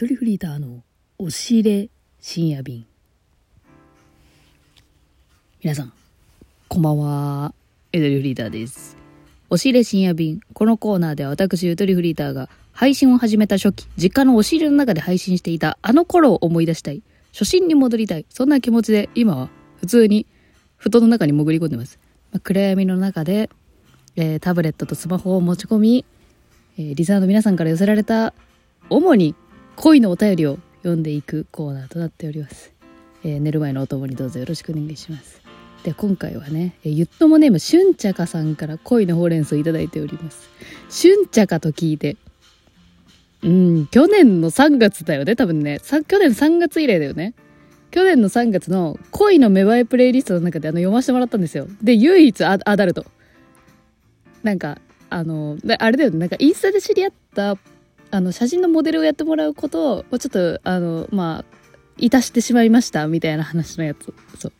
ゆとりフリーターの押し入れ深夜便。皆さんこんばんは。ゆとりフリーターです。押し入れ深夜便。このコーナーでは私ゆとりフリーターが配信を始めた初期実家の押し入れの中で配信していたあの頃を思い出したい。初心に戻りたい。そんな気持ちで今は普通に布団の中に潜り込んでます、まあ暗闇の中で、えータブレットとスマホを持ち込みえーリスナーの皆さんから寄せられた主に恋のお便りを読んでいくコーナーとなっております、えー寝る前のお供にどうぞよろしくお願いします。で今回はね、えーゆっともネームしゅんちゃかさんから恋のほうれん草いただいております。しゅんちゃかと聞いてうん去年の3月だよね多分ね。さ去年3月以来だよね。去年の3月の恋の芽生えプレイリストの中であの読ませてもらったんですよ。で唯一アアダルト。なんかあのあれだよね。なんかインスタで知り合ったあの写真のモデルをやってもらうことをちょっとあのまあいたしてしまいましたみたいな話のやつ。そ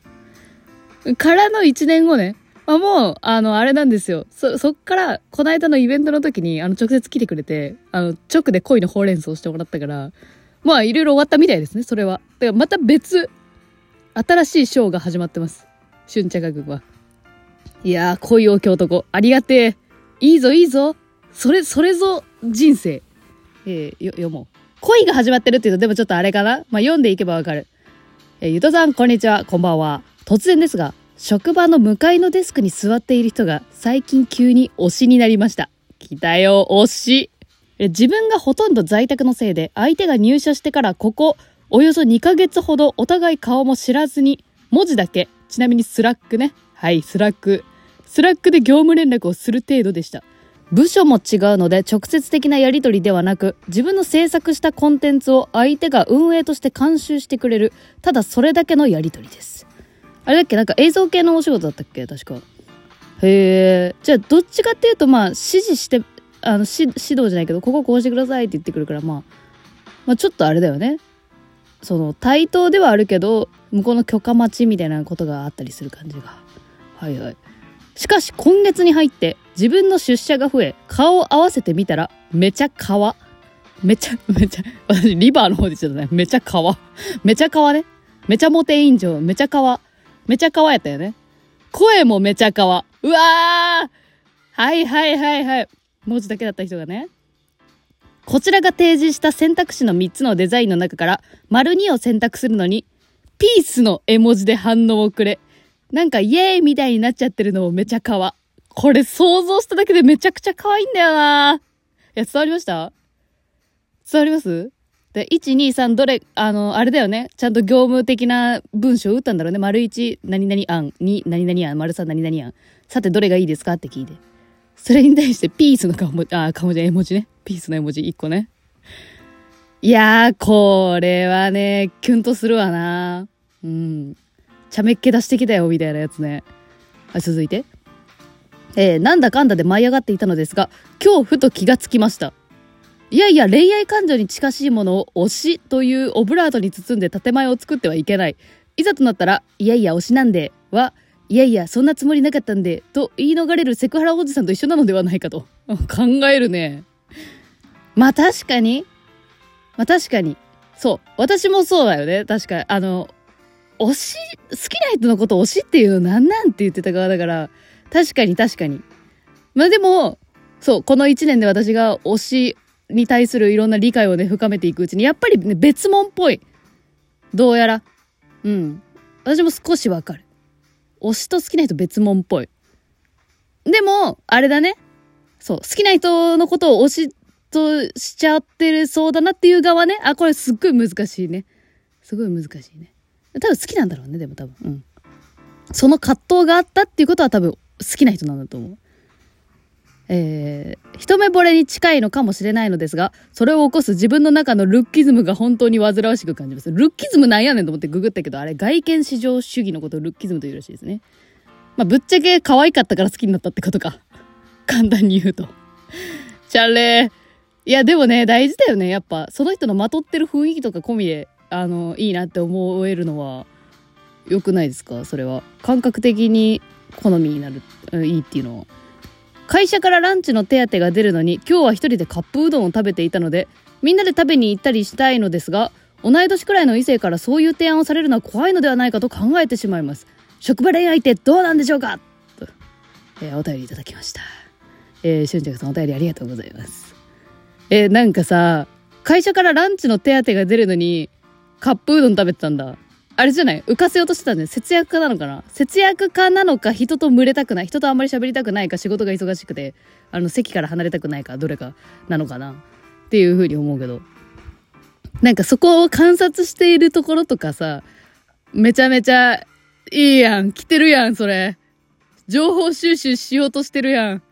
う。からの1年後ね。あもうあのあれなんですよ。そそっからこの間のイベントの時にあの直接来てくれてあの直で恋のほうれん草をしてもらったからまあいろいろ終わったみたいですねそれは。だからまた別新しいショーが始まってます。春茶学は。いやー恋多き男。ありがてえいいぞいいぞ。それそれぞ人生。えー読もう。恋が始まってるっていうとでもちょっとあれかな？まあ読んでいけばわかる。えーゆとさんこんにちは。こんばんは。突然ですが職場の向かいのデスクに座っている人が最近急に推しになりました。来たよ推し。自分がほとんど在宅のせいで相手が入社してからここおよそ2ヶ月ほどお互い顔も知らずに文字だけ。ちなみに Slackね。はいスラック。 Slackで業務連絡をする程度でした。部署も違うので直接的なやり取りではなく自分の制作したコンテンツを相手が運営として監修してくれるただそれだけのやり取りです。あれだっけ？なんか映像系のお仕事だったっけ？確か。へえ。じゃあどっちかっていうとまあ指示してあの指導じゃないけどこここうしてくださいって言ってくるからまあまあちょっとあれだよね。その対等ではあるけど向こうの許可待ちみたいなことがあったりする感じが。はいはい。しかし今月に入って自分の出社が増え顔を合わせてみたらめちゃ皮めちゃ めちゃ私リバーの方で言っちゃったねめちゃ皮めちゃ皮ね。めちゃモテ委員長。めちゃ皮めちゃ皮やったよね。声もめちゃ皮うわー！はいはいはいはい。文字だけだった人がね。こちらが提示した選択肢の3つのデザインの中から、丸2を選択するのに、ピースの絵文字で反応をくれ。なんかイエーイみたいになっちゃってるのもめちゃかわ。これ想像しただけでめちゃくちゃ可愛いんだよないや、伝わりました？伝わります？で、1、2、3、どれ、あの、あれだよね。ちゃんと業務的な文章を打ったんだろうね。丸1、何々案、2、何々案、丸3、何々案。さて、どれがいいですか？って聞いて。それに対してピースの顔文字、あ、顔文字、絵文字ね。ピースの絵文字1個ね。いやー、これはね、キュンとするわな。うん。茶目っ気出してきたよ、みたいなやつね。はい、続いて。えーなんだかんだで舞い上がっていたのですが、今日ふと気がつきました。いやいや、恋愛感情に近しいものを推しというオブラートに包んで建前を作ってはいけない。いざとなったら、いやいや、推しなんで、は、いやいや、そんなつもりなかったんで、と言い逃れるセクハラおじさんと一緒なのではないかと。考えるね。まあ確かに。まあ確かに。そう。私もそうだよね。確か。あの、推し、好きな人のこと推しっていうのなんなんって言ってた側だから、確かに確かに。まあでも、そう、この一年で私が推しに対するいろんな理解をね、深めていくうちに、やっぱりね、別物っぽい。どうやら。うん。私も少しわかる。推しと好きな人別物っぽい。でも、あれだね。そう、好きな人のことを推しとしちゃってるそうだなっていう側ね。あ、これすっごい難しいね。すごい難しいね。多分好きなんだろうね、でも多分。うん。その葛藤があったっていうことは多分好きな人なんだと思う。えー、一目惚れに近いのかもしれないのですが、それを起こす自分の中のルッキズムが本当に煩わしく感じます。ルッキズムなんやねんと思ってググったけど、あれ外見至上主義のことをルッキズムというらしいですね。まあ、ぶっちゃけ可愛かったから好きになったってことか。簡単に言うと。チャレー。いや、でもね、大事だよね。やっぱ、その人のまとってる雰囲気とか込みで、あの、いいなって思えるのは、良くないですか？それは。感覚的に好みになる、うんいいっていうのは。会社からランチの手当が出るのに、今日は一人でカップうどんを食べていたので、みんなで食べに行ったりしたいのですが、同い年くらいの異性からそういう提案をされるのは怖いのではないかと考えてしまいます。職場恋愛ってどうなんでしょうか？と、えー、お便りいただきました。えー、しゅんちゃくさんお便りありがとうございます。えー、なんかさ、会社からランチの手当が出るのに、カップうどん食べてたんだ。あれじゃない？浮かせようとしてたんで、節約家なのかな？節約家なのか、人と群れたくない、人とあんまり喋りたくないか、仕事が忙しくて、あの、席から離れたくないか、どれかなのかな？っていうふうに思うけど。なんかそこを観察しているところとかさ、めちゃめちゃいいやん。来てるやん、それ。情報収集しようとしてるやん。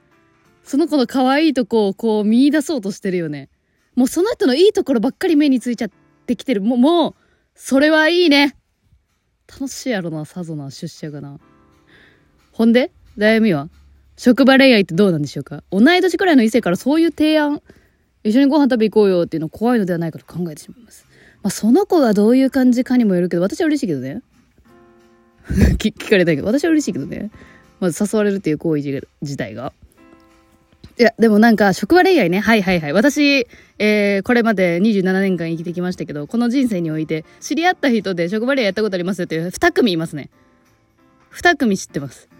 その子の可愛いとこをこう見出そうとしてるよね。もうその人のいいところばっかり目についちゃってきてる。もう、もう、それはいいね。楽しいやろな、さぞな、出社がな。ほんで、悩みは？職場恋愛ってどうなんでしょうか？同い年くらいの異性からそういう提案、一緒にご飯食べ行こうよっていうの怖いのではないかと考えてしまいます。まあ、その子がどういう感じかにもよるけど、私は嬉しいけどね。聞かれたいけど、私は嬉しいけどね。まず誘われるっていう行為自体が。いや、でもなんか、職場恋愛ね。はいはいはい。私、えー、これまで27年間生きてきましたけど、この人生において、知り合った人で職場恋愛やったことありますよっていう2組いますね。2組知ってます。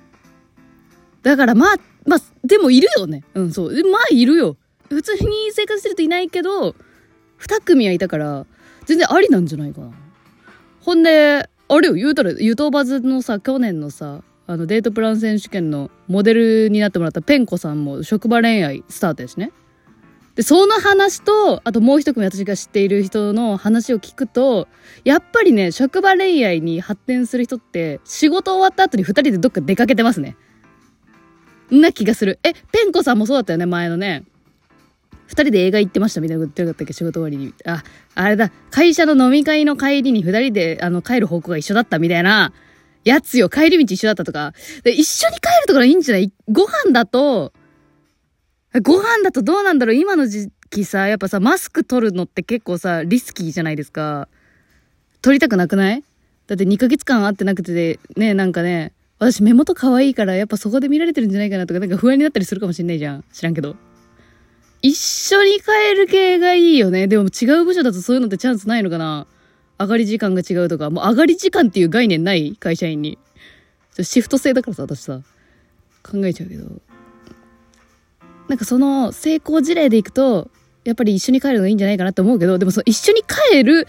だからまあ、まあ、でもいるよね。うん、そう。まあいるよ。普通に生活してるといないけど、2組はいたから、全然ありなんじゃないかな。ほんで、あれよ、言うたら、ゆとばずのさ、去年のさ、あのデートプラン選手権のモデルになってもらったペンコさんも職場恋愛スタートですね。で、その話と、あともう一組私が知っている人の話を聞くと、やっぱりね、職場恋愛に発展する人って、仕事終わった後に二人でどっか出かけてますね。んな気がする。え、ペンコさんもそうだったよね、前のね。二人で映画行ってましたみたいなこと言ってなかったっけ仕事終わりに。あ、あれだ。会社の飲み会の帰りに二人で、あの、帰る方向が一緒だったみたいなやつよ。帰り道一緒だったとか。で、一緒に帰るとかいいんじゃない？ご飯だと、ご飯だとどうなんだろう？今の時期さ、やっぱさ、マスク取るのって結構さ、リスキーじゃないですか。取りたくなくない？だって2ヶ月間会ってなくて、ね、なんかね、私目元可愛いから、やっぱそこで見られてるんじゃないかなとか、なんか不安になったりするかもしんないじゃん。知らんけど。一緒に帰る系がいいよね。でも違う部署だとそういうのってチャンスないのかな？上がり時間が違うとか、もう上がり時間っていう概念ない会社員に。シフト制だからさ、私さ、考えちゃうけど。なんかその成功事例でいくと、やっぱり一緒に帰るのいいんじゃないかなって思うけど、でもその一緒に帰る、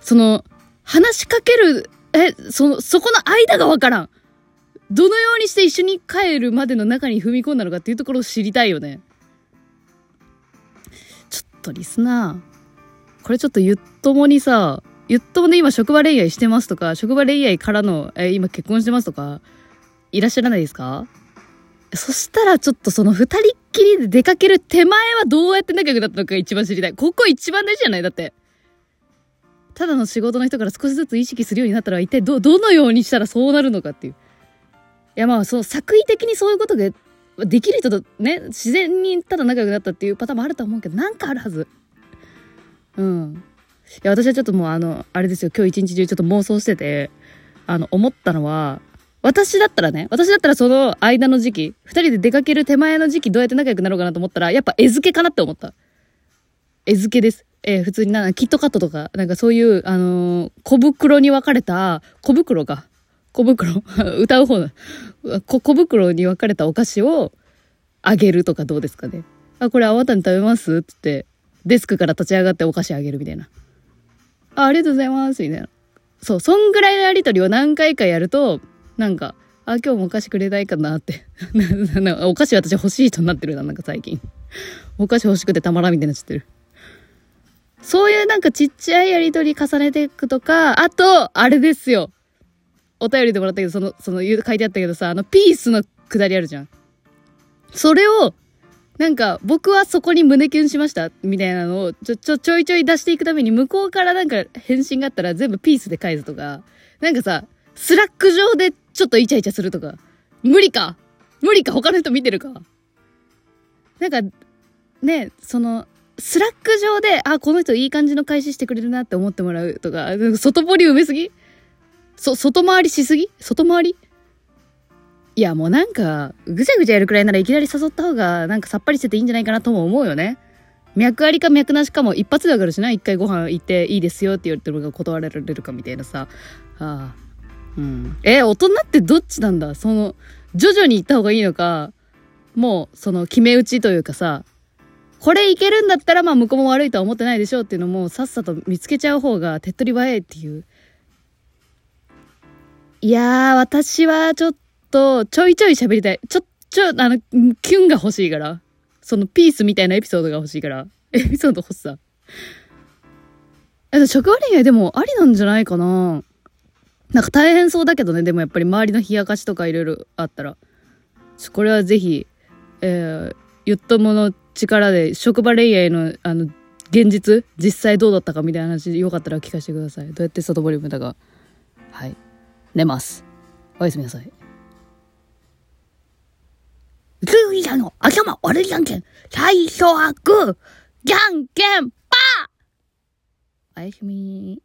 その、話しかける、え、その、そこの間がわからん。どのようにして一緒に帰るまでの中に踏み込んだのかっていうところを知りたいよね。ちょっとリスナー、これちょっとゆっともにさ、ゆっともで今職場恋愛してますとか、職場恋愛からの、え、今結婚してますとか、いらっしゃらないですか？そしたらちょっとその二人っきりで出かける手前はどうやって仲良くなったのか一番知りたい。ここ一番大事じゃない？だって。ただの仕事の人から少しずつ意識するようになったら一体ど、どのようにしたらそうなるのかっていう。いやまあそう、作為的にそういうことができる人とね、自然にただ仲良くなったっていうパターンもあると思うけど、なんかあるはず。うん。いや、私はちょっともうあの、あれですよ、今日一日中ちょっと妄想してて、あの、思ったのは、私だったらね、私だったらその間の時期、二人で出かける手前の時期どうやって仲良くなろうかなと思ったら、やっぱ絵付けかなって思った。絵付けです。えー、普通にな、キットカットとか、なんかそういう、あのー、小袋に分かれた、小袋か。小袋 歌う方だ。小袋に分かれたお菓子をあげるとかどうですかね。あ、これあわたに食べます？って言って、デスクから立ち上がってお菓子あげるみたいな。あ、ありがとうございますみたいな。そう、そんぐらいのやりとりを何回かやると、なんか、あ、今日もお菓子くれないかなって お菓子私欲しい人になってるな、なんか最近。お菓子欲しくてたまらんみたいになっちゃってる。そういうなんかちっちゃいやりとり重ねていくとか、あと、あれですよ。お便りでもらったけど、その、その、書いてあったけどさ、あの、ピースのくだりあるじゃん。それを、なんか、僕はそこに胸キュンしました、みたいなのを、ちょ、ちょ、ちょいちょい出していくために、向こうからなんか返信があったら全部ピースで返すとか、なんかさ、 Slack上でちょっとイチャイチャするとか。無理か？無理か他の人見てるか？なんか、ね、その、 Slack上で、あ、この人いい感じの返ししてくれるなって思ってもらうとか、外堀埋めすぎ？そ、外回りしすぎ？外回り？いや、もうなんか、ぐちゃぐちゃやるくらいならいきなり誘った方が、なんかさっぱりしてていいんじゃないかなとも思うよね。脈ありか脈なしかも一発でわかるしな。一回ご飯行っていいですよって言われてるのが断られるかみたいなさ。ああ。うん。え、大人ってどっちなんだ？その、徐々に行った方がいいのか、もう、その、決め打ちというかさ、これいけるんだったら、まあ、向こうも悪いとは思ってないでしょうっていうのも、さっさと見つけちゃう方が手っ取り早いっていう。いや、私はちょっと、ちょいちょい喋りたい。ちょ、ちょ、あの、キュンが欲しいから。そのピースみたいなエピソードが欲しいから。エピソード欲しさ。え、職場恋愛でもありなんじゃないかななんか大変そうだけどね、でもやっぱり周りの冷やかしとかいろいろあったら。これはぜひ、えー、ゆっともの力で職場恋愛の、あの、現実実際どうだったかみたいな話よかったら聞かせてください。どうやって外堀豚が。はい。寝ます。おやすみなさい。ズーさんの頭悪いじゃんけん。最初はグー。じゃんけんパーおやすみ